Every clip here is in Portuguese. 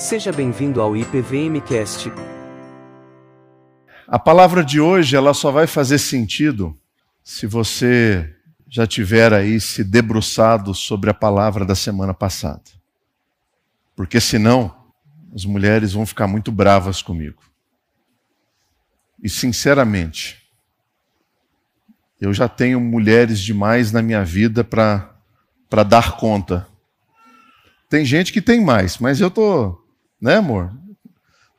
Seja bem-vindo ao IPVMcast. A palavra de hoje ela só vai fazer sentido se você já tiver aí se debruçado sobre a palavra da semana passada. Porque senão as mulheres vão ficar muito bravas comigo. E sinceramente, eu já tenho mulheres demais na minha vida para dar conta. Tem gente que tem mais, mas eu tô né, amor?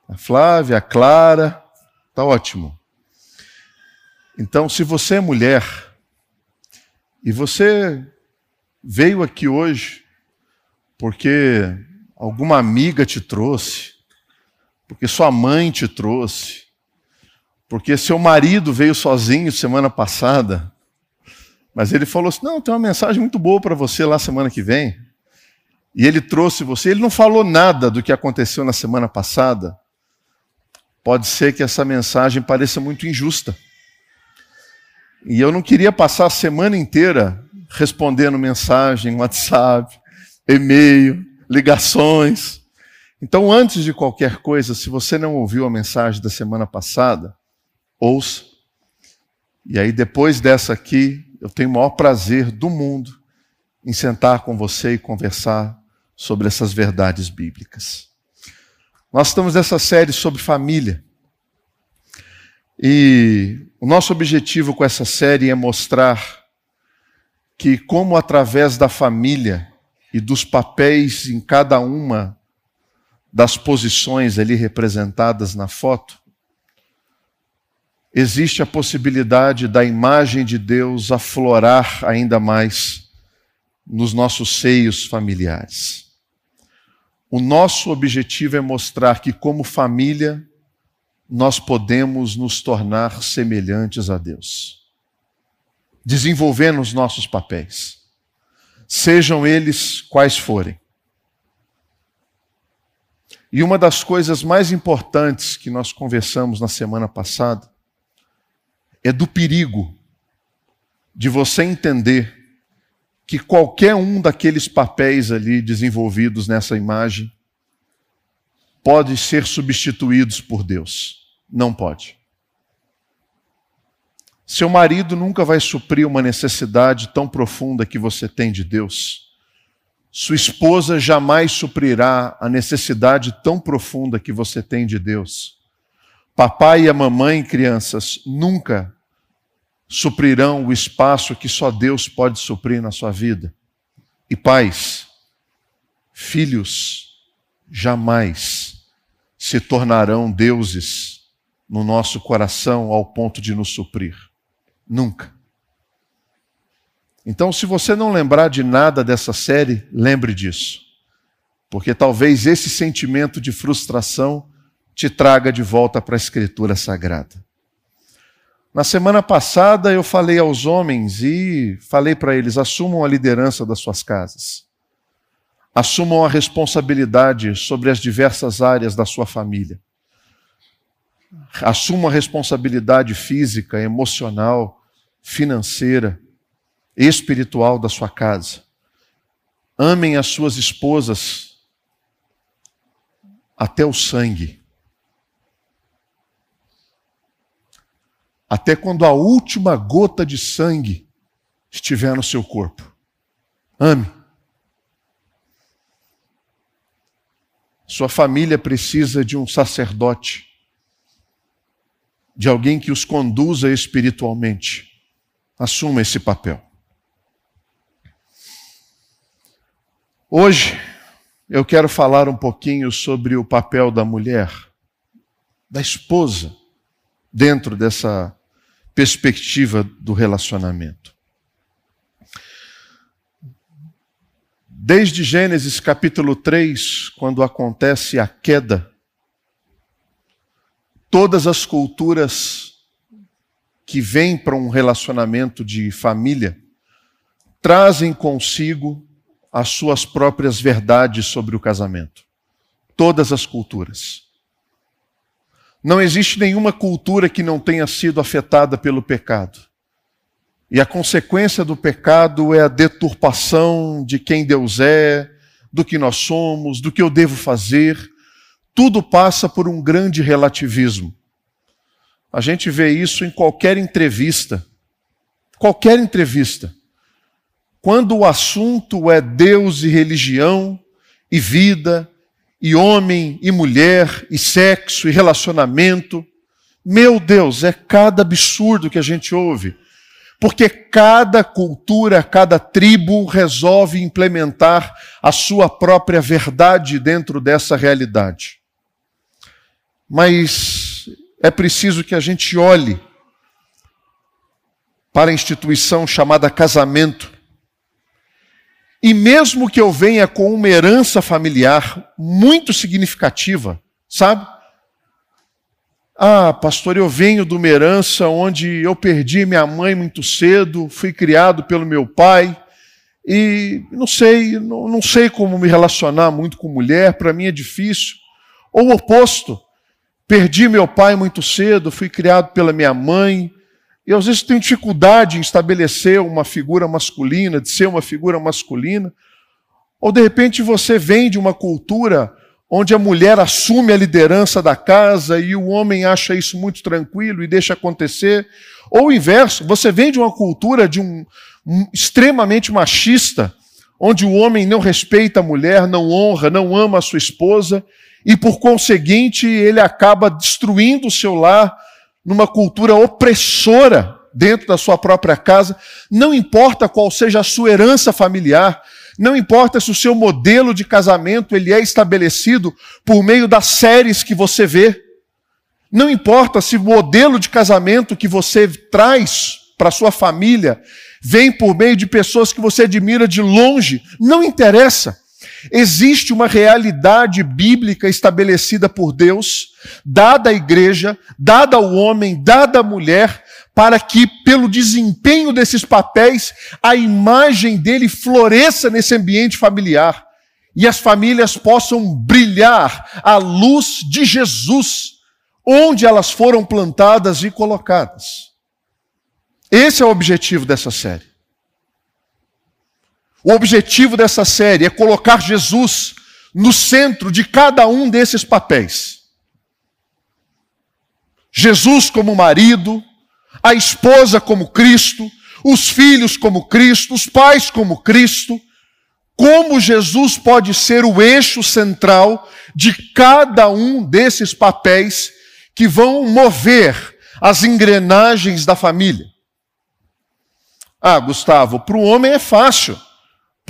A Flávia, a Clara, tá ótimo. Então, se você é mulher e você veio aqui hoje porque alguma amiga te trouxe, porque sua mãe te trouxe, porque seu marido veio sozinho semana passada, mas ele falou assim: não, tem uma mensagem muito boa para você lá semana que vem e ele trouxe você, ele não falou nada do que aconteceu na semana passada, pode ser que essa mensagem pareça muito injusta. E eu não queria passar a semana inteira respondendo mensagem, WhatsApp, e-mail, ligações. Então, antes de qualquer coisa, se você não ouviu a mensagem da semana passada, ouça. E aí, depois dessa aqui, eu tenho o maior prazer do mundo em sentar com você e conversar sobre essas verdades bíblicas. Nós estamos nessa série sobre família. E o nosso objetivo com essa série é mostrar que, como através da família e dos papéis em cada uma das posições ali representadas na foto, existe a possibilidade da imagem de Deus aflorar ainda mais nos nossos seios familiares. O nosso objetivo é mostrar que, como família, nós podemos nos tornar semelhantes a Deus, desenvolvendo os nossos papéis, sejam eles quais forem. E uma das coisas mais importantes que nós conversamos na semana passada é do perigo de você entender que qualquer um daqueles papéis ali desenvolvidos nessa imagem pode ser substituídos por Deus. Não pode. Seu marido nunca vai suprir uma necessidade tão profunda que você tem de Deus. Sua esposa jamais suprirá a necessidade tão profunda que você tem de Deus. Papai e a mamãe, crianças, nunca suprirão o espaço que só Deus pode suprir na sua vida. E pais, filhos jamais se tornarão deuses no nosso coração ao ponto de nos suprir. Nunca. Então, se você não lembrar de nada dessa série, lembre disso. Porque talvez esse sentimento de frustração te traga de volta para a Escritura Sagrada. Na semana passada eu falei aos homens e falei para eles: assumam a liderança das suas casas. Assumam a responsabilidade sobre as diversas áreas da sua família. Assumam a responsabilidade física, emocional, financeira, espiritual da sua casa. Amem as suas esposas até o sangue. Até quando a última gota de sangue estiver no seu corpo. Ame. Sua família precisa de um sacerdote, de alguém que os conduza espiritualmente. Assuma esse papel. Hoje eu quero falar um pouquinho sobre o papel da mulher, da esposa, dentro dessa perspectiva do relacionamento. Desde Gênesis capítulo 3, quando acontece a queda, todas as culturas que vêm para um relacionamento de família trazem consigo as suas próprias verdades sobre o casamento. Todas as culturas. Não existe nenhuma cultura que não tenha sido afetada pelo pecado. E a consequência do pecado é a deturpação de quem Deus é, do que nós somos, do que eu devo fazer, tudo passa por um grande relativismo. A gente vê isso em qualquer entrevista. Qualquer entrevista. Quando o assunto é Deus e religião, e vida, e homem e mulher, e sexo e relacionamento, meu Deus, é cada absurdo que a gente ouve. Porque cada cultura, cada tribo resolve implementar a sua própria verdade dentro dessa realidade. Mas é preciso que a gente olhe para a instituição chamada casamento. E mesmo que eu venha com uma herança familiar muito significativa, sabe? Ah, pastor, eu venho de uma herança onde eu perdi minha mãe muito cedo, fui criado pelo meu pai e não sei, não, não sei como me relacionar muito com mulher, para mim é difícil. Ou o oposto, perdi meu pai muito cedo, fui criado pela minha mãe e às vezes tenho dificuldade em estabelecer uma figura masculina, de ser uma figura masculina. Ou de repente você vem de uma cultura onde a mulher assume a liderança da casa e o homem acha isso muito tranquilo e deixa acontecer. Ou o inverso, você vem de uma cultura de um, um extremamente machista, onde o homem não respeita a mulher, não honra, não ama a sua esposa, e por conseguinte ele acaba destruindo o seu lar numa cultura opressora dentro da sua própria casa, não importa qual seja a sua herança familiar, não importa se o seu modelo de casamento ele é estabelecido por meio das séries que você vê. Não importa se o modelo de casamento que você traz para sua família vem por meio de pessoas que você admira de longe. Não interessa. Existe uma realidade bíblica estabelecida por Deus, dada à igreja, dada ao homem, dada à mulher, para que, pelo desempenho desses papéis, a imagem dele floresça nesse ambiente familiar e as famílias possam brilhar à luz de Jesus, onde elas foram plantadas e colocadas. Esse é o objetivo dessa série. O objetivo dessa série é colocar Jesus no centro de cada um desses papéis. Jesus como marido, a esposa como Cristo, os filhos como Cristo, os pais como Cristo. Como Jesus pode ser o eixo central de cada um desses papéis que vão mover as engrenagens da família? Ah, Gustavo, para o homem é fácil.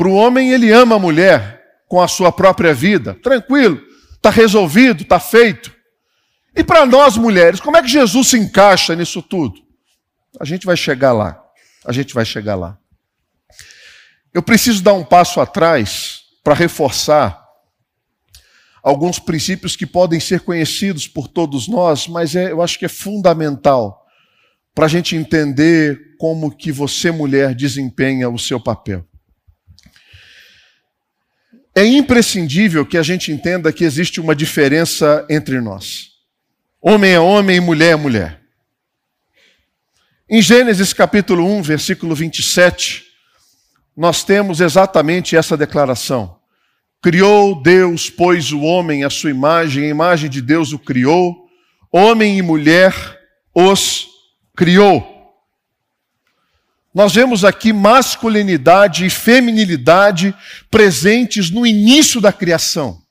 Para o homem, ele ama a mulher com a sua própria vida. Tranquilo, está resolvido, está feito. E para nós mulheres, como é que Jesus se encaixa nisso tudo? A gente vai chegar lá. A gente vai chegar lá. Eu preciso dar um passo atrás para reforçar alguns princípios que podem ser conhecidos por todos nós, mas é, eu acho que é fundamental para a gente entender como que você, mulher, desempenha o seu papel. É imprescindível que a gente entenda que existe uma diferença entre nós. Homem é homem e mulher é mulher. Em Gênesis capítulo 1, versículo 27, nós temos exatamente essa declaração. Criou Deus, pois, o homem à sua imagem, a imagem de Deus o criou, homem e mulher os criou. Nós vemos aqui masculinidade e feminilidade presentes no início da criação.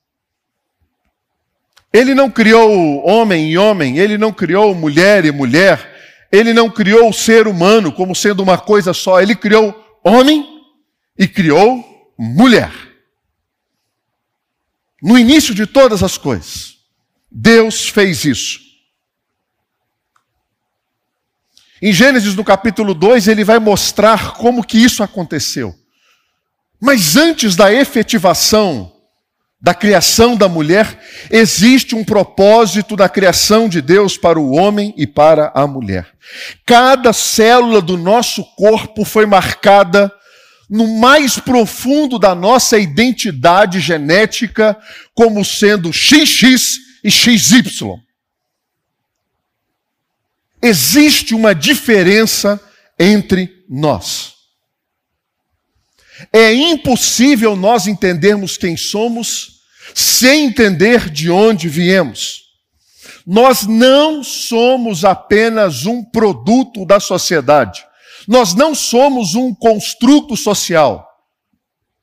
Ele não criou homem e homem, ele não criou mulher e mulher, ele não criou o ser humano como sendo uma coisa só, ele criou homem e criou mulher. No início de todas as coisas, Deus fez isso. Em Gênesis, no capítulo 2, ele vai mostrar como que isso aconteceu. Mas antes da efetivação da criação da mulher, existe um propósito da criação de Deus para o homem e para a mulher. Cada célula do nosso corpo foi marcada no mais profundo da nossa identidade genética como sendo XX e XY. Existe uma diferença entre nós. É impossível nós entendermos quem somos sem entender de onde viemos. Nós não somos apenas um produto da sociedade. Nós não somos um construto social.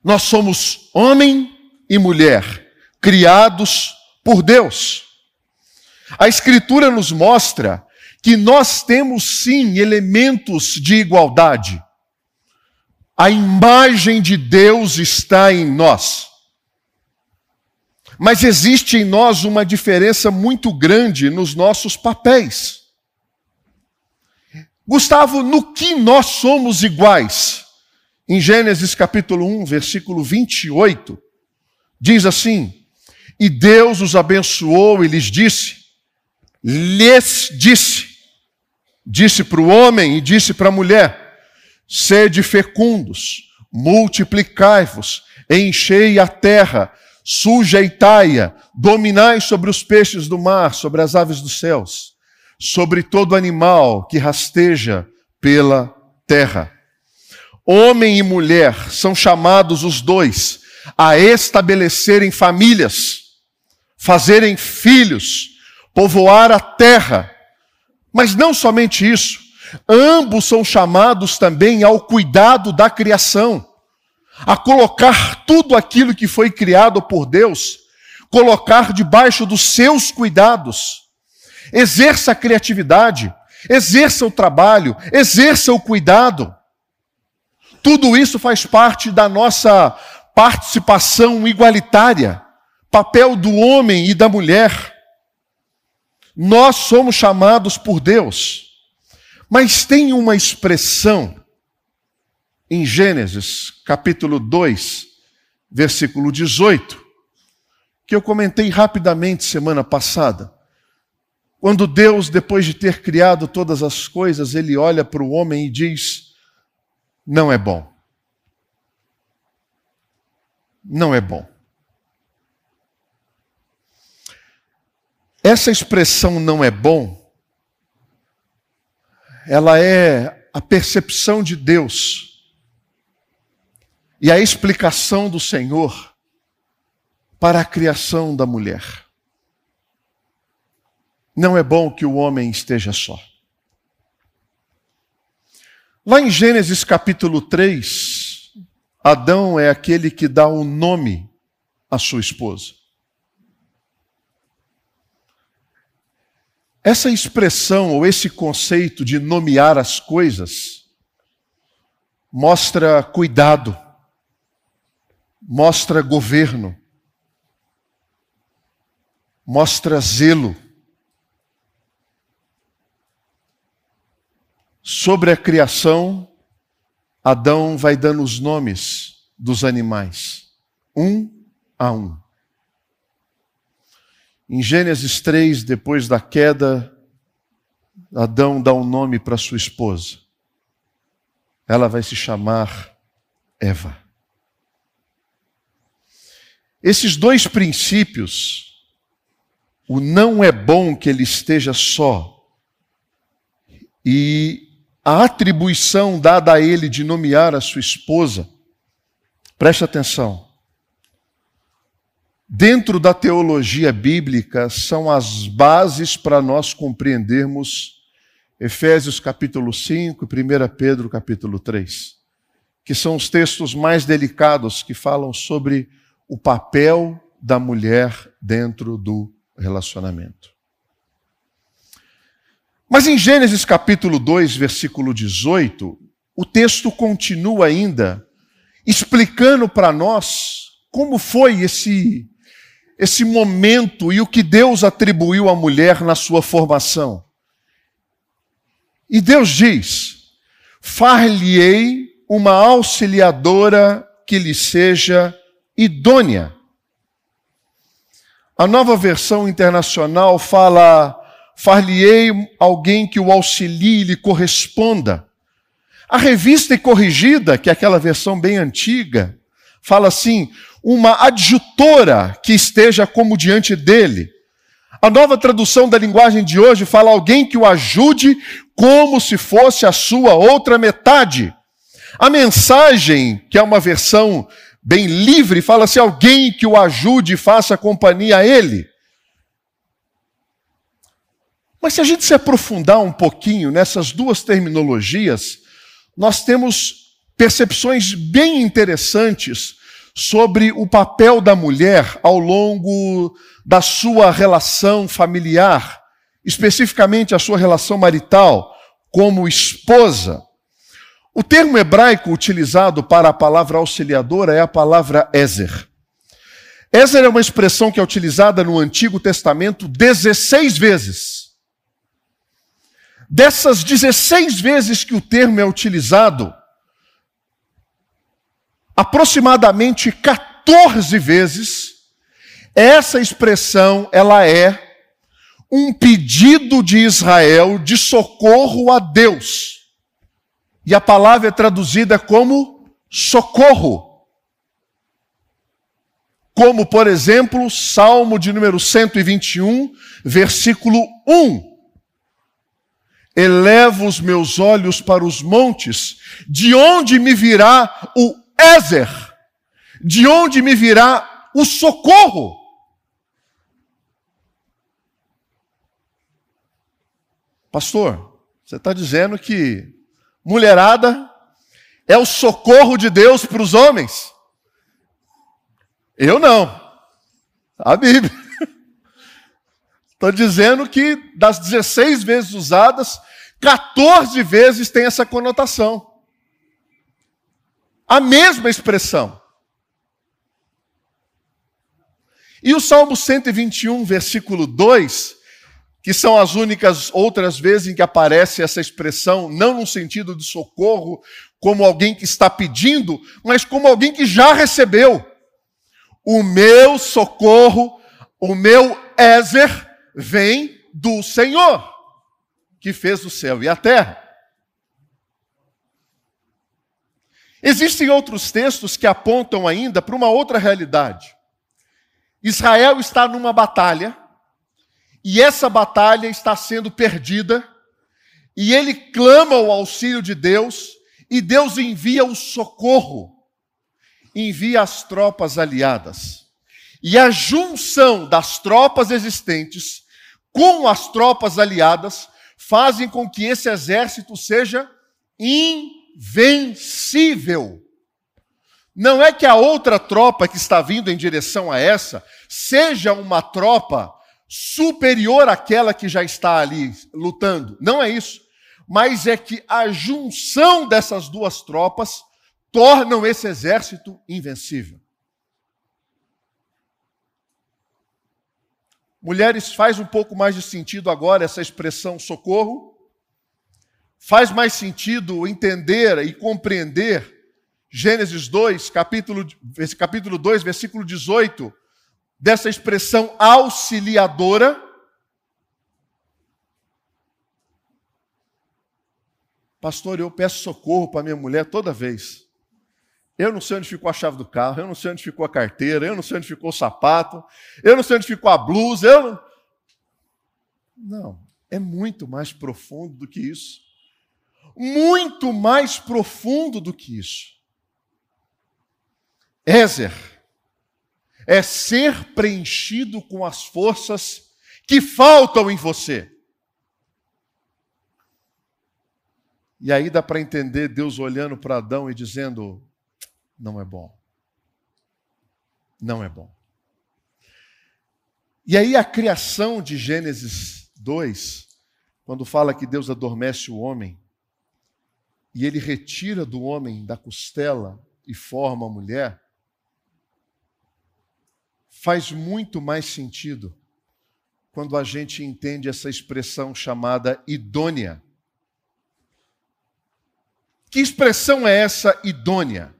Nós somos homem e mulher, criados por Deus. A Escritura nos mostra que nós temos sim elementos de igualdade. A imagem de Deus está em nós. Mas existe em nós uma diferença muito grande nos nossos papéis. Gustavo, no que nós somos iguais? Em Gênesis capítulo 1, versículo 28, diz assim: E Deus os abençoou e lhes disse: lhes disse, disse para o homem e disse para a mulher: sede fecundos, multiplicai-vos, enchei a terra, sujeitai-a, dominai sobre os peixes do mar, sobre as aves dos céus, sobre todo animal que rasteja pela terra. Homem e mulher são chamados os dois a estabelecerem famílias, fazerem filhos, povoar a terra. Mas não somente isso, ambos são chamados também ao cuidado da criação, a colocar tudo aquilo que foi criado por Deus, colocar debaixo dos seus cuidados. Exerça a criatividade, exerça o trabalho, exerça o cuidado. Tudo isso faz parte da nossa participação igualitária, papel do homem e da mulher. Nós somos chamados por Deus. Mas tem uma expressão em Gênesis, capítulo 2, versículo 18, que eu comentei rapidamente semana passada. Quando Deus, depois de ter criado todas as coisas, ele olha para o homem e diz: Não é bom. Não é bom. Essa expressão não é bom, ela é a percepção de Deus e a explicação do Senhor para a criação da mulher. Não é bom que o homem esteja só. Lá em Gênesis capítulo 3, Adão é aquele que dá o nome à sua esposa. Essa expressão ou esse conceito de nomear as coisas mostra cuidado, mostra governo, mostra zelo. Sobre a criação, Adão vai dando os nomes dos animais, um a um. Em Gênesis 3, depois da queda, Adão dá um nome para sua esposa. Ela vai se chamar Eva. Esses dois princípios, o não é bom que ele esteja só, e a atribuição dada a ele de nomear a sua esposa, preste atenção, dentro da teologia bíblica, são as bases para nós compreendermos Efésios capítulo 5 e 1 Pedro capítulo 3, que são os textos mais delicados que falam sobre o papel da mulher dentro do relacionamento. Mas em Gênesis capítulo 2, versículo 18, o texto continua ainda explicando para nós como foi esse esse momento e o que Deus atribuiu à mulher na sua formação. E Deus diz: Far-lhe-ei uma auxiliadora que lhe seja idônea. A nova versão internacional fala: Far-lhe-ei alguém que o auxilie e lhe corresponda. A revista e corrigida, que é aquela versão bem antiga, fala assim: uma adjutora que esteja como diante dele. A nova tradução da linguagem de hoje fala alguém que o ajude como se fosse a sua outra metade. A mensagem, que é uma versão bem livre, fala-se alguém que o ajude e faça companhia a ele. Mas se a gente se aprofundar um pouquinho nessas duas terminologias, nós temos percepções bem interessantes sobre o papel da mulher ao longo da sua relação familiar, especificamente a sua relação marital, como esposa. O termo hebraico utilizado para a palavra auxiliadora é a palavra Ezer. Ezer é uma expressão que é utilizada no Antigo Testamento 16 vezes. Dessas 16 vezes que o termo é utilizado, aproximadamente 14 vezes, essa expressão ela é um pedido de Israel de socorro a Deus. E a palavra é traduzida como socorro. Como, por exemplo, Salmo de número 121, versículo 1 elevo os meus olhos para os montes, de onde me virá o Ézer? De onde me virá o socorro? Pastor, você está dizendo que mulherada é o socorro de Deus para os homens? Eu não. A Bíblia. Estou dizendo que das 16 vezes usadas, 14 vezes tem essa conotação. A mesma expressão. E o Salmo 121, versículo 2, que são as únicas outras vezes em que aparece essa expressão, não no sentido de socorro, como alguém que está pedindo, mas como alguém que já recebeu. O meu socorro, o meu Ézer, vem do Senhor que fez o céu e a terra. Existem outros textos que apontam ainda para uma outra realidade. Israel está numa batalha, e essa batalha está sendo perdida, e ele clama o auxílio de Deus, e Deus envia o socorro, envia as tropas aliadas. E a junção das tropas existentes com as tropas aliadas fazem com que esse exército seja invencível. Não é que a outra tropa que está vindo em direção a essa seja uma tropa superior àquela que já está ali lutando. Não é isso. Mas é que a junção dessas duas tropas tornam esse exército invencível. Mulheres, faz um pouco mais de sentido agora essa expressão socorro? Faz mais sentido entender e compreender Gênesis 2, capítulo, capítulo 2, versículo 18, dessa expressão auxiliadora? Pastor, eu peço socorro para minha mulher toda vez. Eu não sei onde ficou a chave do carro, eu não sei onde ficou a carteira, eu não sei onde ficou o sapato, eu não sei onde ficou a blusa, eu não. Não, é muito mais profundo do que isso. Muito mais profundo do que isso. Ézer é ser preenchido com as forças que faltam em você. E aí dá para entender Deus olhando para Adão e dizendo: não é bom. Não é bom. E aí a criação de Gênesis 2, quando fala que Deus adormece o homem, e ele retira do homem da costela e forma a mulher, faz muito mais sentido quando a gente entende essa expressão chamada idônea. Que expressão é essa idônea?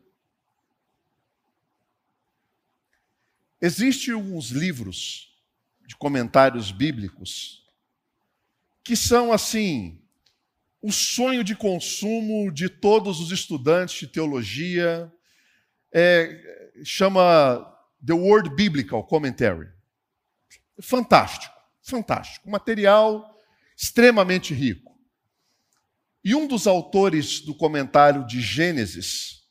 Existem uns livros de comentários bíblicos que são assim o sonho de consumo de todos os estudantes de teologia. É, chama The Word Biblical Commentary. Fantástico, fantástico. Material extremamente rico. E um dos autores do comentário de Gênesis,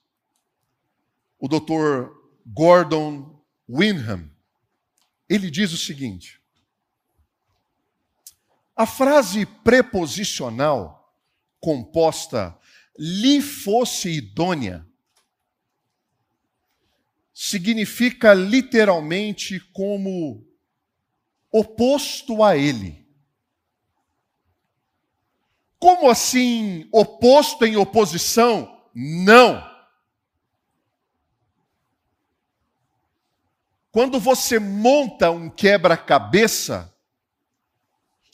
o doutor Gordon Winham. Ele diz o seguinte: a frase preposicional composta lhe fosse idônea significa literalmente como oposto a ele. Como assim oposto em oposição? Não. Quando você monta um quebra-cabeça,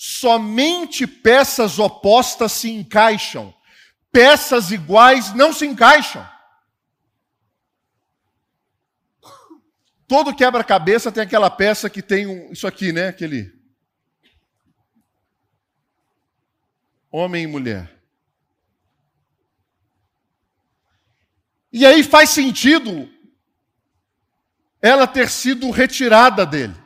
somente peças opostas se encaixam, peças iguais não se encaixam. Todo quebra-cabeça tem aquela peça que tem um, isso aqui, né? Aquele homem e mulher. E aí faz sentido ela ter sido retirada dele.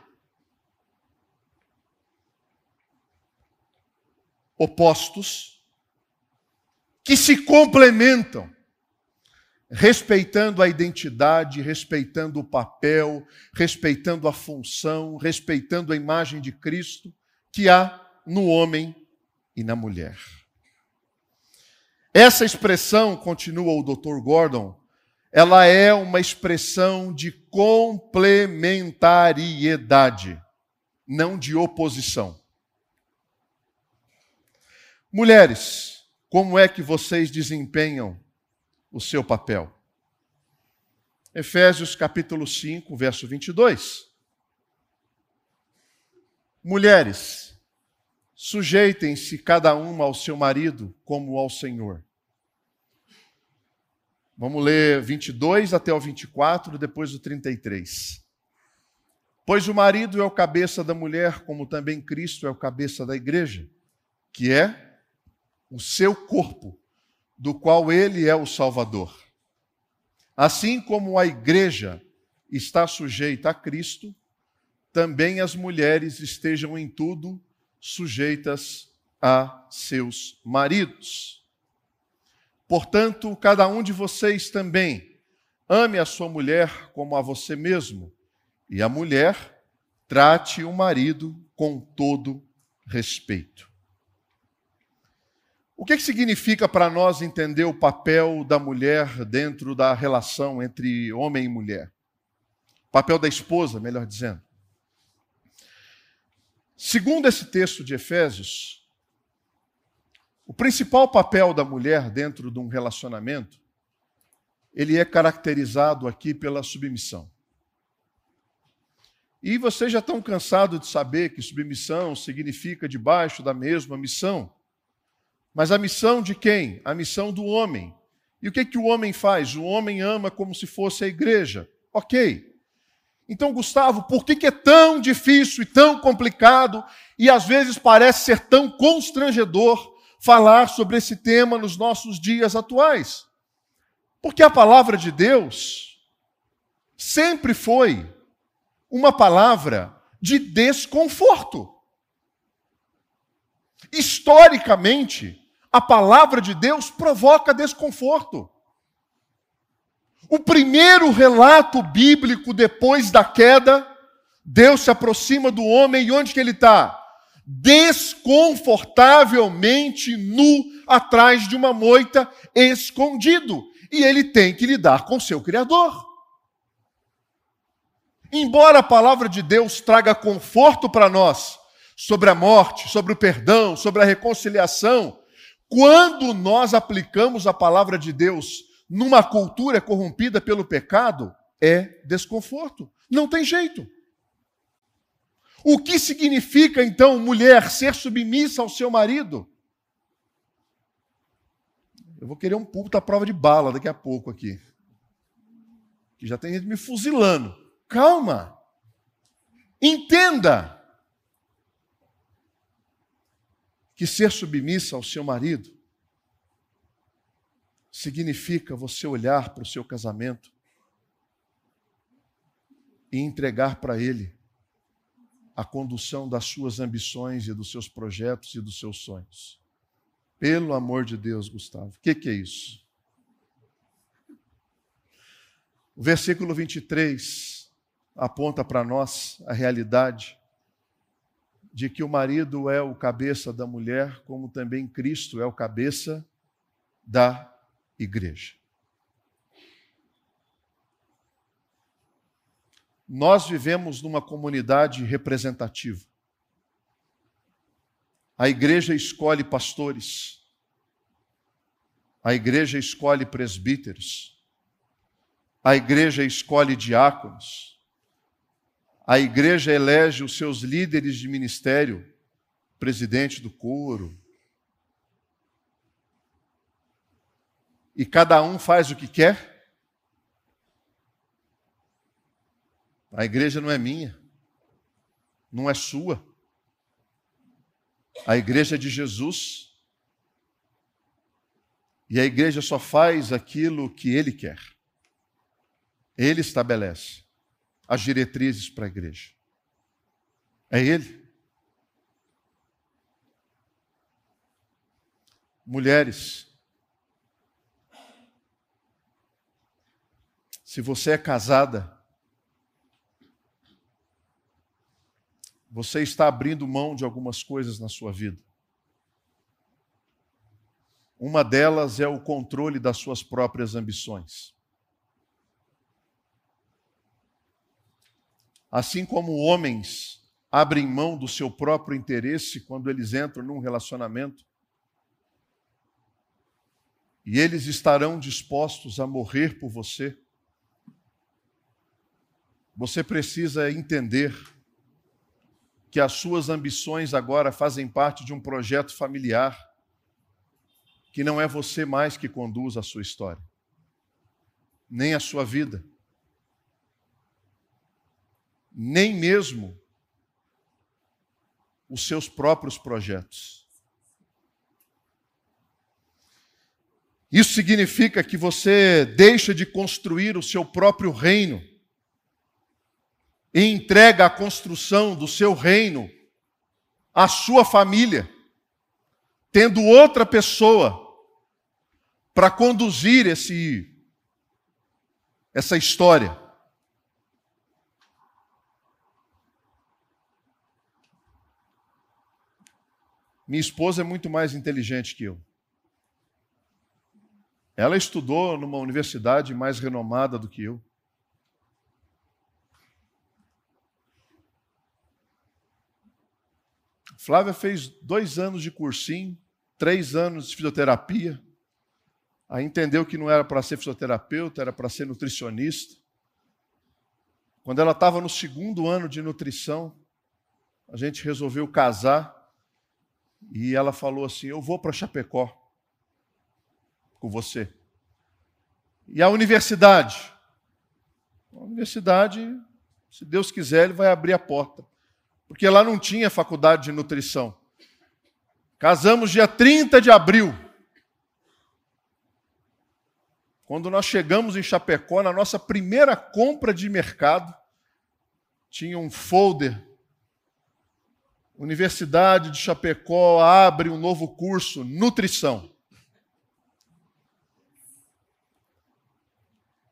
Opostos que se complementam, respeitando a identidade, respeitando o papel, respeitando a função, respeitando a imagem de Cristo que há no homem e na mulher. Essa expressão, continua o Dr. Gordon, ela é uma expressão de complementariedade, não de oposição. Mulheres, como é que vocês desempenham o seu papel? Efésios capítulo 5, verso 22. Mulheres, Sujeitem-se cada uma ao seu marido como ao Senhor. Vamos ler 22 até o 24, depois o 33. Pois o marido é o cabeça da mulher, como também Cristo é o cabeça da igreja, que é o seu corpo, do qual ele é o Salvador. Assim como a igreja está sujeita a Cristo, também as mulheres estejam em tudo sujeitas a seus maridos. Portanto, cada um de vocês também ame a sua mulher como a você mesmo, e a mulher trate o marido com todo respeito. O que, que significa para nós entender o papel da mulher dentro da relação entre homem e mulher? O papel da esposa, melhor dizendo. Segundo esse texto de Efésios, o principal papel da mulher dentro de um relacionamento, ele é caracterizado aqui pela submissão. E vocês já estão cansados de saber que submissão significa debaixo da mesma missão. Mas a missão de quem? A missão do homem. E o que, que o homem faz? O homem ama como se fosse a igreja. Ok. Então, Gustavo, por que, que é tão difícil e tão complicado e às vezes parece ser tão constrangedor falar sobre esse tema nos nossos dias atuais? Porque a palavra de Deus sempre foi uma palavra de desconforto. Historicamente, a palavra de Deus provoca desconforto. O primeiro relato bíblico depois da queda, Deus se aproxima do homem e onde que ele está? Desconfortavelmente nu atrás de uma moita, escondido. E ele tem que lidar com seu Criador. Embora a palavra de Deus traga conforto para nós sobre a morte, sobre o perdão, sobre a reconciliação, quando nós aplicamos a palavra de Deus numa cultura corrompida pelo pecado é desconforto. Não tem jeito. O que significa então mulher ser submissa ao seu marido? Eu vou querer um púlpito à prova de bala daqui a pouco aqui. Que já tem gente me fuzilando. Calma. Entenda que ser submissa ao seu marido significa você olhar para o seu casamento e entregar para ele a condução das suas ambições e dos seus projetos e dos seus sonhos. Pelo amor de Deus, Gustavo, o que, que é isso? O versículo 23 aponta para nós a realidade de que o marido é o cabeça da mulher, como também Cristo é o cabeça da igreja. Nós vivemos numa comunidade representativa. A igreja escolhe pastores, a igreja escolhe presbíteros, a igreja escolhe diáconos, a igreja elege os seus líderes de ministério, presidente do coro. E cada um faz o que quer. A igreja não é minha, não é sua. A igreja é de Jesus. E a igreja só faz aquilo que ele quer. Ele estabelece as diretrizes para a igreja. É ele. Mulheres, se você é casada, você está abrindo mão de algumas coisas na sua vida. Uma delas é o controle das suas próprias ambições. Assim como homens abrem mão do seu próprio interesse quando eles entram num relacionamento, e eles estarão dispostos a morrer por você, você precisa entender que as suas ambições agora fazem parte de um projeto familiar, que não é você mais que conduz a sua história, nem a sua vida nem mesmo os seus próprios projetos. Isso significa que você deixa de construir o seu próprio reino e entrega a construção do seu reino à sua família, tendo outra pessoa para conduzir esse essa história. Minha esposa é muito mais inteligente que eu. Ela estudou numa universidade mais renomada do que eu. Flávia fez dois anos de cursinho, três anos de fisioterapia. Aí entendeu que não era para ser fisioterapeuta, era para ser nutricionista. Quando ela estava no segundo ano de nutrição, a gente resolveu casar. E ela falou assim: Eu vou para Chapecó com você. E a universidade? A universidade, se Deus quiser, ele vai abrir a porta. Porque lá não tinha faculdade de nutrição. Casamos dia 30 de abril. Quando nós chegamos em Chapecó, na nossa primeira compra de mercado, tinha um folder Universidade de Chapecó abre um novo curso, nutrição.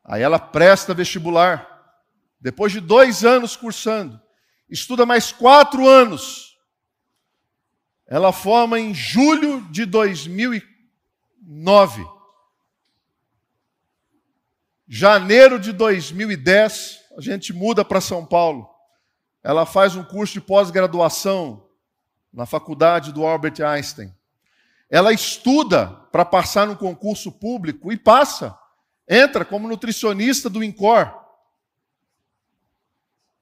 Aí ela presta vestibular. Depois de dois anos cursando, estuda mais quatro anos. Ela forma em julho de 2009. Janeiro de 2010, a gente muda para São Paulo ela faz um curso de pós-graduação na faculdade do Albert Einstein. Ela estuda para passar no concurso público e passa. Entra como nutricionista do INCOR.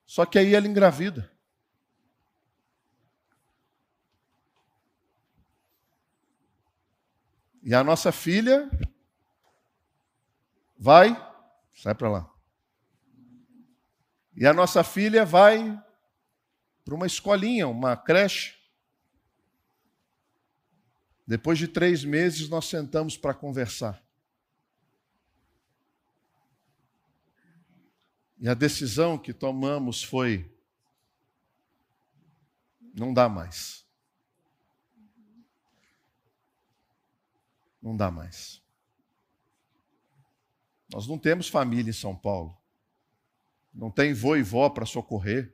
Só que aí ela engravida. E a nossa filha vai, sai para lá. E a nossa filha vai para uma escolinha, uma creche. Depois de três meses, nós sentamos para conversar. E a decisão que tomamos foi: não dá mais. Não dá mais. Nós não temos família em São Paulo. Não tem vô e vó para socorrer.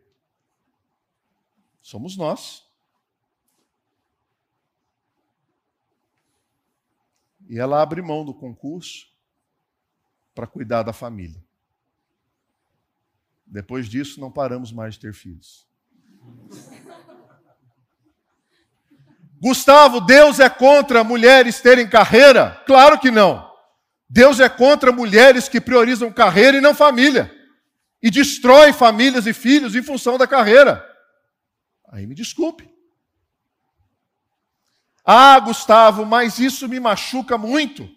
Somos nós. E ela abre mão do concurso para cuidar da família. Depois disso, não paramos mais de ter filhos. Gustavo, Deus é contra mulheres terem carreira? Claro que não. Deus é contra mulheres que priorizam carreira e não família. E destrói famílias e filhos em função da carreira. Aí me desculpe. Ah, Gustavo, mas isso me machuca muito.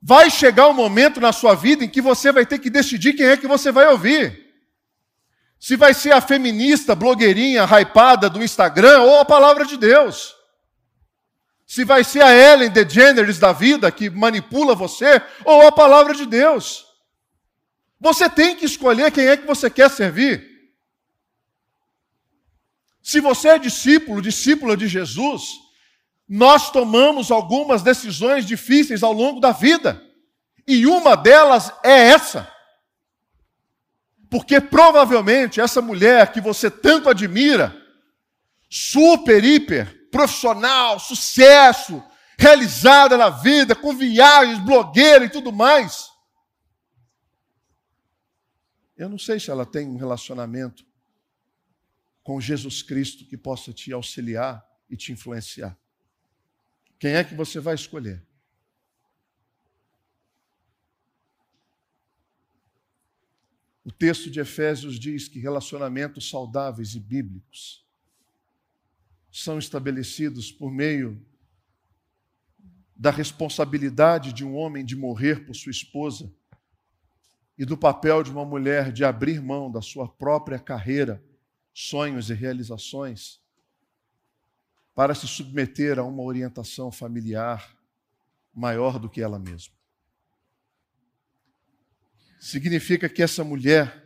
Vai chegar um momento na sua vida em que você vai ter que decidir quem é que você vai ouvir. Se vai ser a feminista, blogueirinha, hypada do Instagram ou a palavra de Deus. Se vai ser a Ellen DeGeneres da vida que manipula você ou a palavra de Deus. Você tem que escolher quem é que você quer servir. Se você é discípulo, discípula de Jesus, nós tomamos algumas decisões difíceis ao longo da vida. E uma delas é essa. Porque provavelmente essa mulher que você tanto admira, super, hiper, profissional, sucesso, realizada na vida, com viagens, blogueira e tudo mais. Eu não sei se ela tem um relacionamento com Jesus Cristo que possa te auxiliar e te influenciar. Quem é que você vai escolher? O texto de Efésios diz que relacionamentos saudáveis e bíblicos são estabelecidos por meio da responsabilidade de um homem de morrer por sua esposa e do papel de uma mulher de abrir mão da sua própria carreira, sonhos e realizações para se submeter a uma orientação familiar maior do que ela mesma significa que essa mulher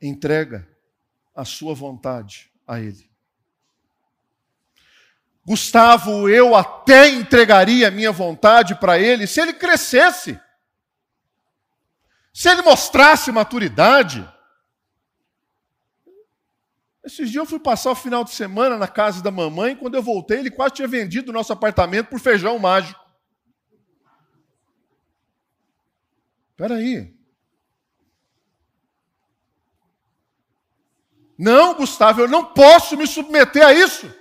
entrega a sua vontade a ele. Gustavo, eu até entregaria a minha vontade para ele se ele crescesse, se ele mostrasse maturidade. Esses dias eu fui passar o final de semana na casa da mamãe, quando eu voltei, ele quase tinha vendido o nosso apartamento por feijão mágico. Espera aí. Não, Gustavo, eu não posso me submeter a isso.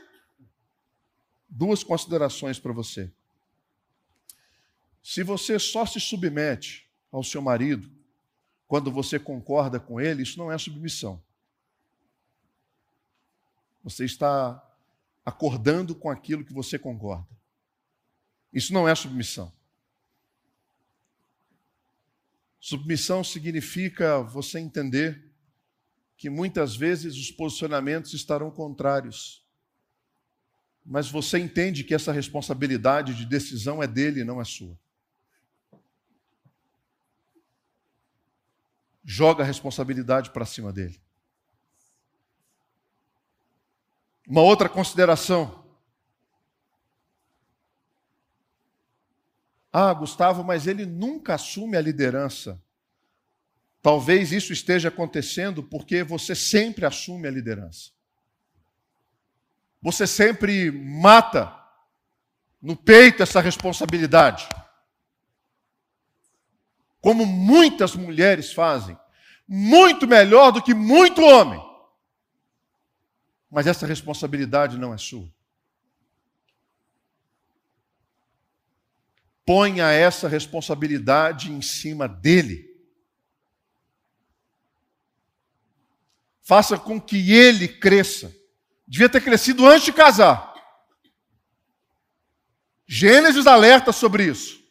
Duas considerações para você. Se você só se submete ao seu marido quando você concorda com ele, isso não é submissão. Você está acordando com aquilo que você concorda. Isso não é submissão. Submissão significa você entender que muitas vezes os posicionamentos estarão contrários. Mas você entende que essa responsabilidade de decisão é dele, não é sua. Joga a responsabilidade para cima dele. Uma outra consideração. Ah, Gustavo, mas ele nunca assume a liderança. Talvez isso esteja acontecendo porque você sempre assume a liderança. Você sempre mata no peito essa responsabilidade. Como muitas mulheres fazem, muito melhor do que muito homem. Mas essa responsabilidade não é sua. Ponha essa responsabilidade em cima dele. faça com que ele cresça. Devia ter crescido antes de casar. Gênesis alerta sobre isso.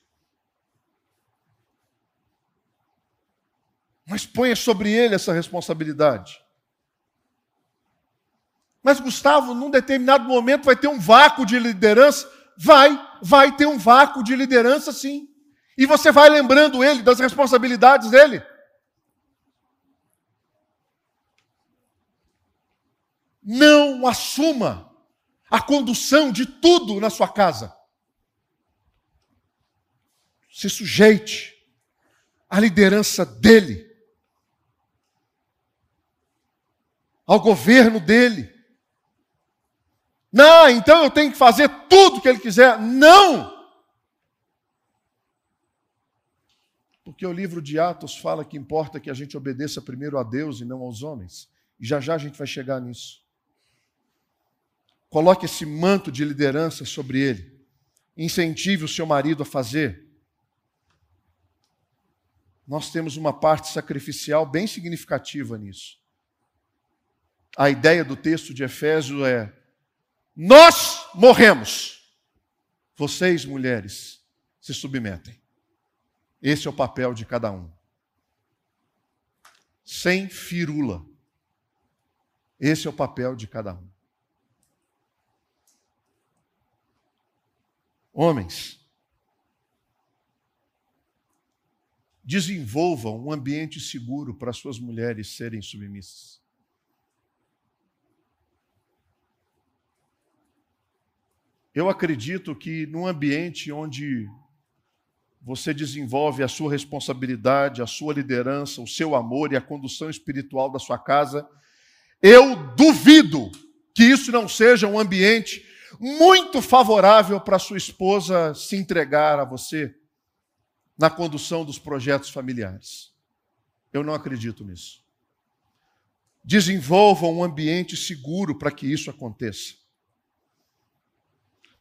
Mas ponha sobre ele essa responsabilidade. Mas Gustavo, num determinado momento vai ter um vácuo de liderança? Vai, vai ter um vácuo de liderança sim. E você vai lembrando ele das responsabilidades dele. não assuma a condução de tudo na sua casa. Se sujeite, à liderança dele, ao governo dele. Não, então eu tenho que fazer tudo o que ele quiser. Não! Porque o livro de Atos fala que importa que a gente obedeça primeiro a Deus e não aos homens. E já já a gente vai chegar nisso. Coloque esse manto de liderança sobre ele. Incentive o seu marido a fazer. Nós temos uma parte sacrificial bem significativa nisso. A ideia do texto de Efésio é: nós morremos, vocês, mulheres, se submetem. Esse é o papel de cada um. Sem firula. Esse é o papel de cada um. Homens, desenvolvam um ambiente seguro para suas mulheres serem submissas. Eu acredito que num ambiente onde você desenvolve a sua responsabilidade, a sua liderança, o seu amor e a condução espiritual da sua casa, eu duvido que isso não seja um ambiente muito favorável para sua esposa se entregar a você na condução dos projetos familiares. Eu não acredito nisso. Desenvolvam um ambiente seguro para que isso aconteça.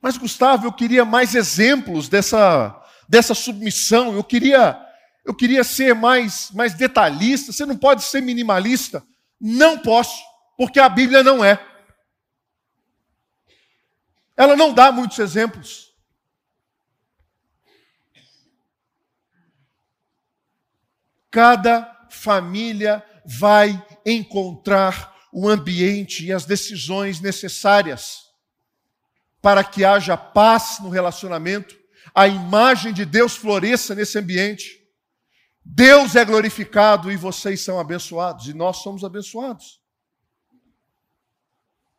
Mas, Gustavo, eu queria mais exemplos dessa, dessa submissão, eu queria, eu queria ser mais, mais detalhista. Você não pode ser minimalista? Não posso, porque a Bíblia não é. Ela não dá muitos exemplos. Cada família vai encontrar o ambiente e as decisões necessárias para que haja paz no relacionamento, a imagem de Deus floresça nesse ambiente. Deus é glorificado e vocês são abençoados, e nós somos abençoados.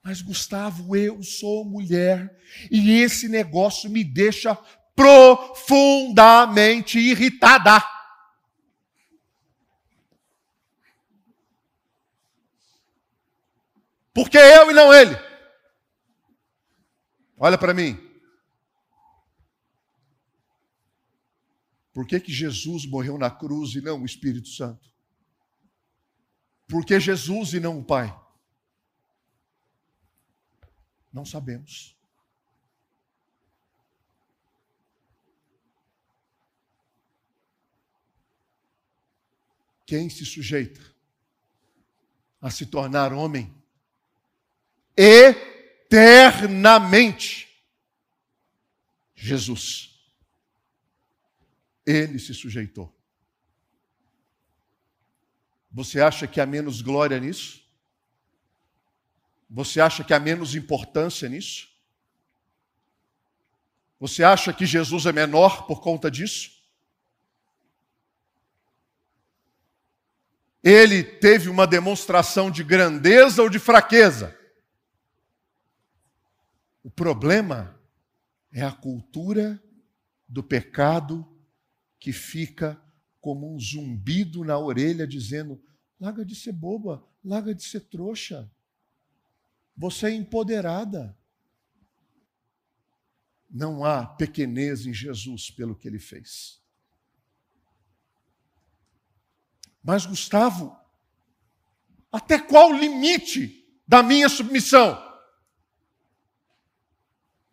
Mas, Gustavo, eu sou mulher e esse negócio me deixa profundamente irritada. Porque eu e não ele. Olha para mim. Por que, que Jesus morreu na cruz e não o Espírito Santo? Por que Jesus e não o Pai? Não sabemos. Quem se sujeita a se tornar homem eternamente? Jesus. Ele se sujeitou. Você acha que há menos glória nisso? Você acha que há menos importância nisso? Você acha que Jesus é menor por conta disso? Ele teve uma demonstração de grandeza ou de fraqueza? O problema é a cultura do pecado que fica como um zumbido na orelha dizendo: larga de ser boba, larga de ser trouxa. Você é empoderada. Não há pequenez em Jesus pelo que ele fez. Mas, Gustavo, até qual o limite da minha submissão?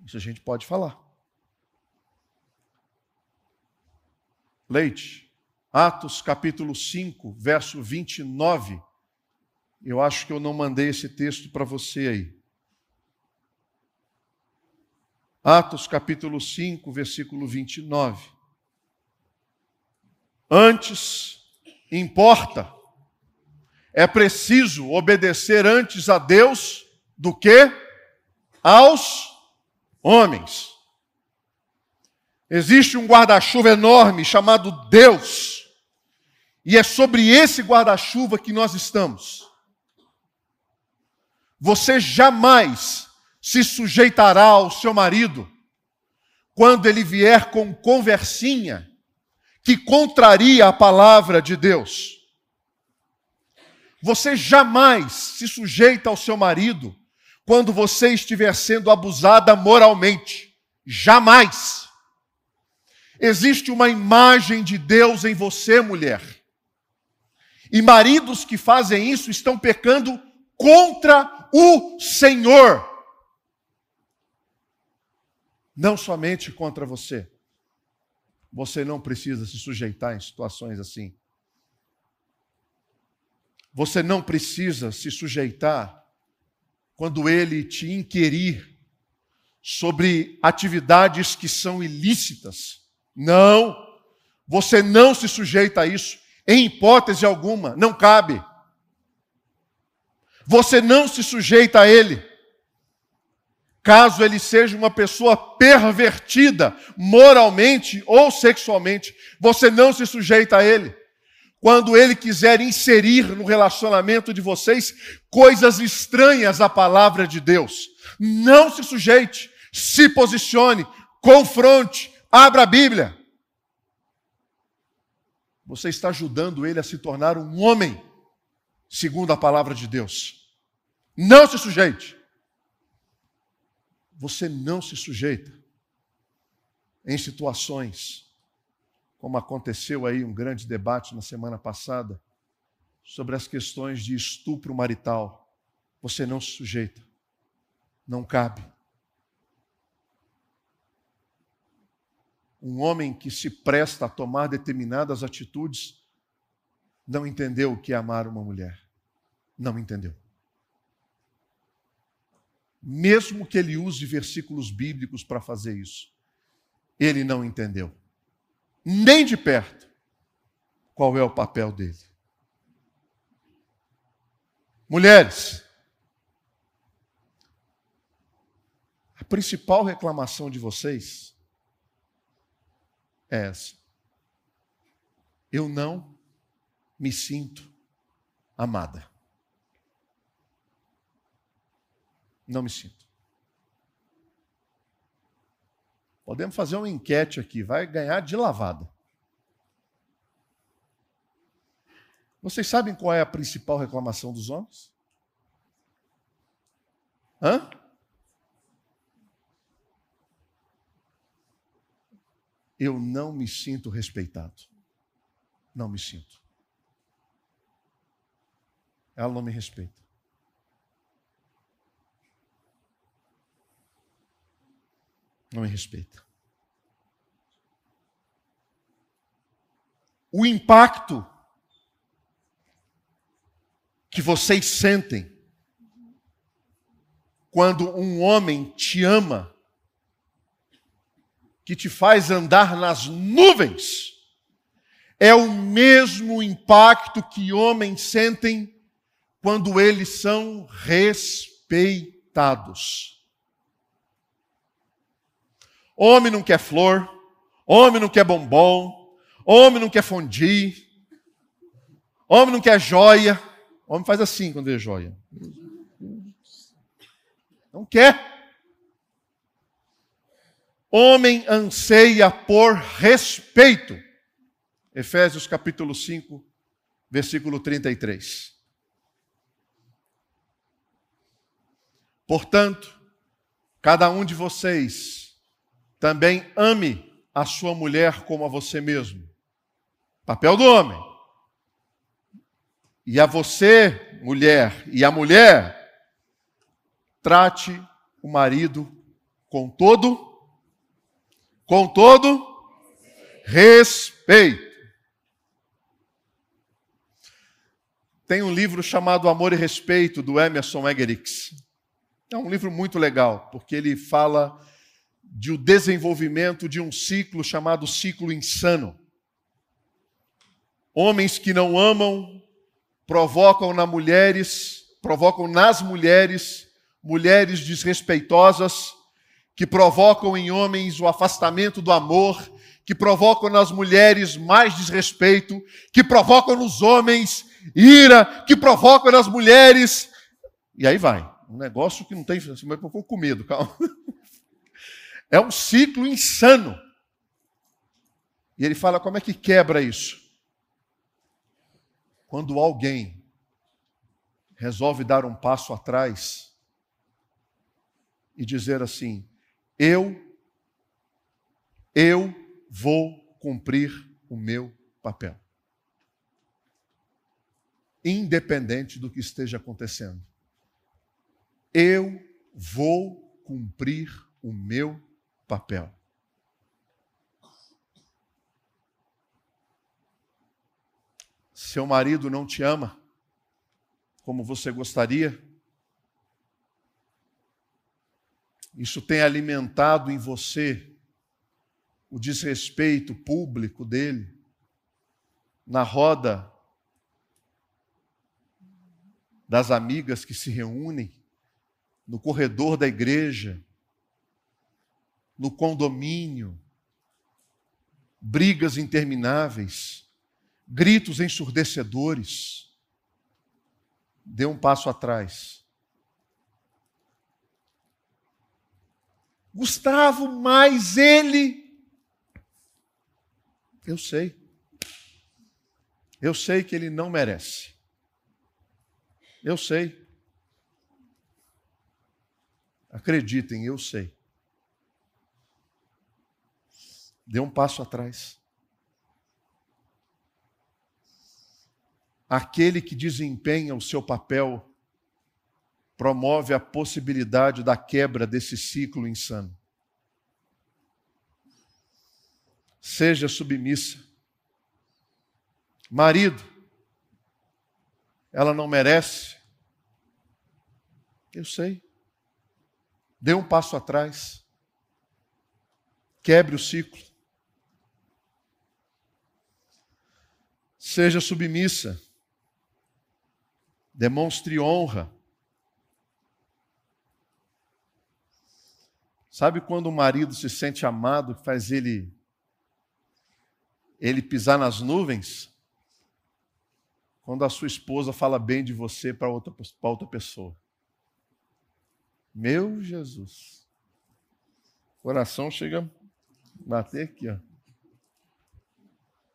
Isso a gente pode falar. Leite, Atos capítulo 5, verso 29. Eu acho que eu não mandei esse texto para você aí. Atos capítulo 5, versículo 29. Antes, importa, é preciso obedecer antes a Deus do que aos homens. Existe um guarda-chuva enorme chamado Deus, e é sobre esse guarda-chuva que nós estamos. Você jamais se sujeitará ao seu marido quando ele vier com conversinha, que contraria a palavra de Deus. Você jamais se sujeita ao seu marido quando você estiver sendo abusada moralmente. Jamais. Existe uma imagem de Deus em você, mulher. E maridos que fazem isso estão pecando contra o Senhor. Não somente contra você. Você não precisa se sujeitar em situações assim. Você não precisa se sujeitar quando ele te inquirir sobre atividades que são ilícitas. Não, você não se sujeita a isso, em hipótese alguma, não cabe. Você não se sujeita a ele. Caso ele seja uma pessoa pervertida moralmente ou sexualmente, você não se sujeita a ele quando ele quiser inserir no relacionamento de vocês coisas estranhas à palavra de Deus. Não se sujeite, se posicione, confronte, abra a Bíblia. Você está ajudando ele a se tornar um homem, segundo a palavra de Deus. Não se sujeite. Você não se sujeita em situações como aconteceu aí um grande debate na semana passada sobre as questões de estupro marital. Você não se sujeita, não cabe. Um homem que se presta a tomar determinadas atitudes não entendeu o que é amar uma mulher. Não entendeu. Mesmo que ele use versículos bíblicos para fazer isso, ele não entendeu nem de perto, qual é o papel dele. Mulheres, a principal reclamação de vocês é essa. Eu não me sinto amada. Não me sinto. Podemos fazer uma enquete aqui, vai ganhar de lavada. Vocês sabem qual é a principal reclamação dos homens? Hã? Eu não me sinto respeitado. Não me sinto. Ela não me respeita. Não me respeita. O impacto que vocês sentem quando um homem te ama, que te faz andar nas nuvens, é o mesmo impacto que homens sentem quando eles são respeitados. Homem não quer flor, homem não quer bombom, homem não quer fondue, homem não quer joia. Homem faz assim quando vê joia. Não quer. Homem anseia por respeito. Efésios capítulo 5, versículo 33. Portanto, cada um de vocês também ame a sua mulher como a você mesmo. Papel do homem. E a você, mulher, e a mulher, trate o marido com todo com todo respeito. Tem um livro chamado Amor e Respeito do Emerson Egerix. É um livro muito legal, porque ele fala de o desenvolvimento de um ciclo chamado ciclo insano. Homens que não amam provocam na mulheres, provocam nas mulheres mulheres desrespeitosas, que provocam em homens o afastamento do amor, que provocam nas mulheres mais desrespeito, que provocam nos homens ira, que provocam nas mulheres. E aí vai. Um negócio que não tem. Mas com medo, calma. É um ciclo insano. E ele fala como é que quebra isso? Quando alguém resolve dar um passo atrás e dizer assim: eu, eu vou cumprir o meu papel. Independente do que esteja acontecendo. Eu vou cumprir o meu papel. Seu marido não te ama como você gostaria? Isso tem alimentado em você o desrespeito público dele na roda das amigas que se reúnem, no corredor da igreja, no condomínio, brigas intermináveis, gritos ensurdecedores. Dê um passo atrás. Gustavo, mais ele. Eu sei. Eu sei que ele não merece. Eu sei. Acreditem, eu sei. Dê um passo atrás. Aquele que desempenha o seu papel promove a possibilidade da quebra desse ciclo insano. Seja submissa. Marido, ela não merece. Eu sei. Dê um passo atrás. Quebre o ciclo. Seja submissa. Demonstre honra. Sabe quando o marido se sente amado, faz ele ele pisar nas nuvens? Quando a sua esposa fala bem de você para outra, outra pessoa. Meu Jesus. Coração chega a bater aqui, ó.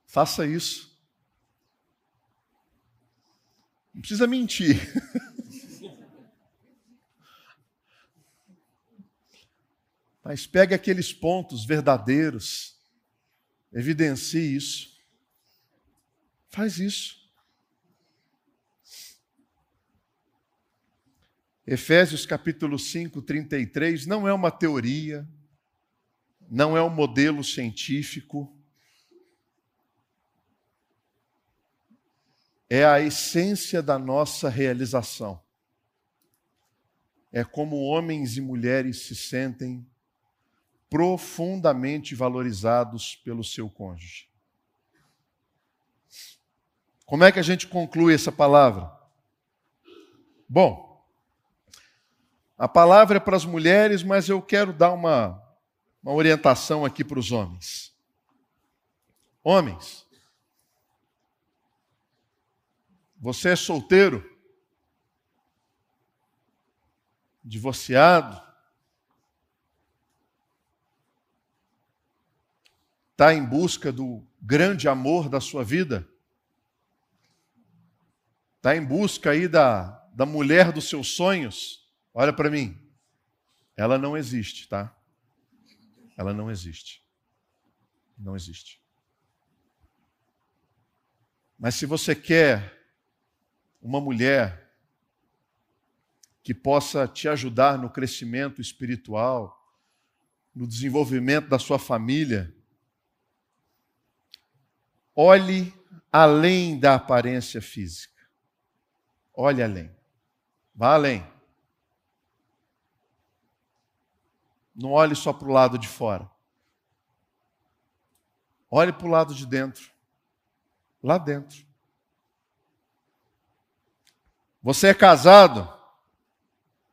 Faça isso. Não precisa mentir. Mas pegue aqueles pontos verdadeiros, evidencie isso. Faz isso. Efésios capítulo 5, 33 não é uma teoria, não é um modelo científico, é a essência da nossa realização. É como homens e mulheres se sentem profundamente valorizados pelo seu cônjuge. Como é que a gente conclui essa palavra? Bom, a palavra é para as mulheres, mas eu quero dar uma, uma orientação aqui para os homens. Homens, você é solteiro? Divorciado? Está em busca do grande amor da sua vida? Está em busca aí da, da mulher dos seus sonhos? Olha para mim. Ela não existe, tá? Ela não existe. Não existe. Mas se você quer uma mulher que possa te ajudar no crescimento espiritual, no desenvolvimento da sua família, olhe além da aparência física. Olhe além. Vá além. Não olhe só para o lado de fora. Olhe para o lado de dentro. Lá dentro. Você é casado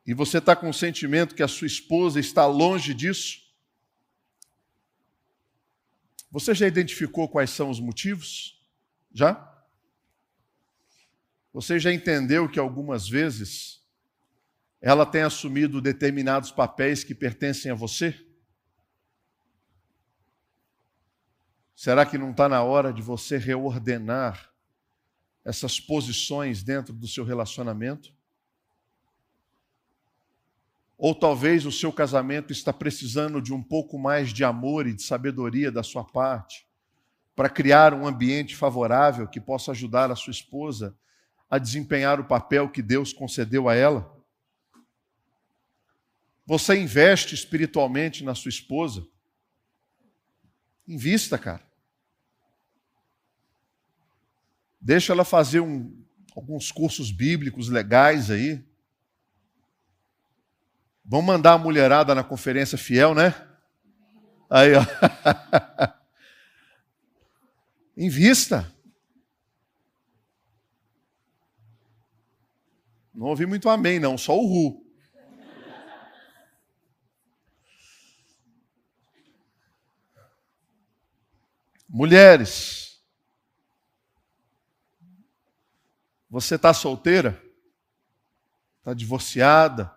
e você está com o sentimento que a sua esposa está longe disso? Você já identificou quais são os motivos? Já? Você já entendeu que algumas vezes ela tem assumido determinados papéis que pertencem a você? Será que não está na hora de você reordenar essas posições dentro do seu relacionamento? Ou talvez o seu casamento está precisando de um pouco mais de amor e de sabedoria da sua parte, para criar um ambiente favorável que possa ajudar a sua esposa a desempenhar o papel que Deus concedeu a ela? Você investe espiritualmente na sua esposa? Invista, cara. Deixa ela fazer um, alguns cursos bíblicos legais aí. Vamos mandar a mulherada na conferência fiel, né? Aí, ó. Invista. Não ouvi muito amém, não, só o ru. Mulheres, você está solteira? Está divorciada?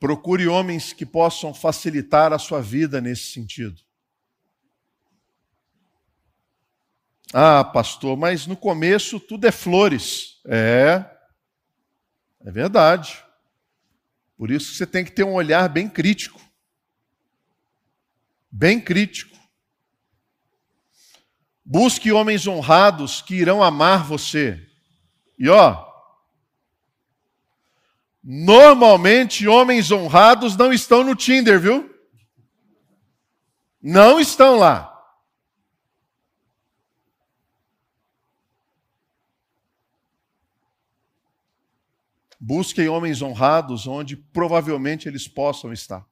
Procure homens que possam facilitar a sua vida nesse sentido. Ah, pastor, mas no começo tudo é flores. É, é verdade. Por isso você tem que ter um olhar bem crítico. Bem crítico. Busque homens honrados que irão amar você. E ó, Normalmente, homens honrados não estão no Tinder, viu? Não estão lá. Busquem homens honrados onde provavelmente eles possam estar.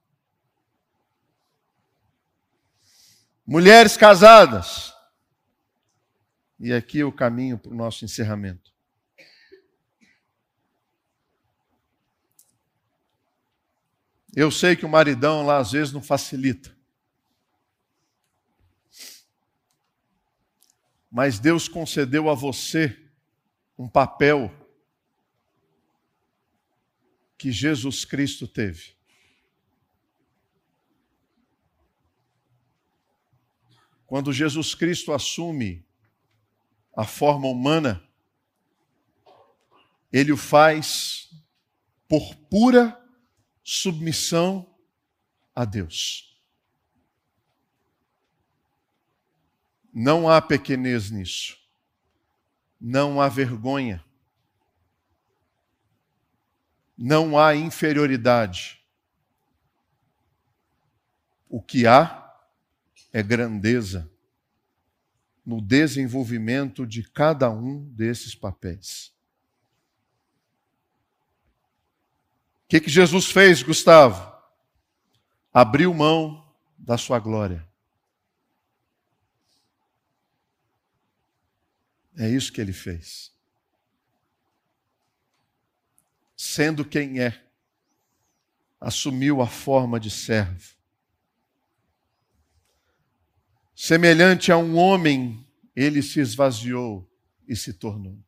Mulheres casadas. E aqui é o caminho para o nosso encerramento. Eu sei que o maridão lá às vezes não facilita. Mas Deus concedeu a você um papel que Jesus Cristo teve. Quando Jesus Cristo assume a forma humana, ele o faz por pura submissão a Deus. Não há pequenez nisso. Não há vergonha. Não há inferioridade. O que há é grandeza no desenvolvimento de cada um desses papéis. que, que Jesus fez, Gustavo? Abriu mão da sua glória. É isso que ele fez. Sendo quem é, assumiu a forma de servo. Semelhante a um homem, ele se esvaziou e se tornou.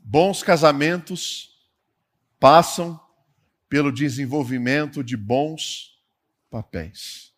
Bons casamentos passam pelo desenvolvimento de bons papéis.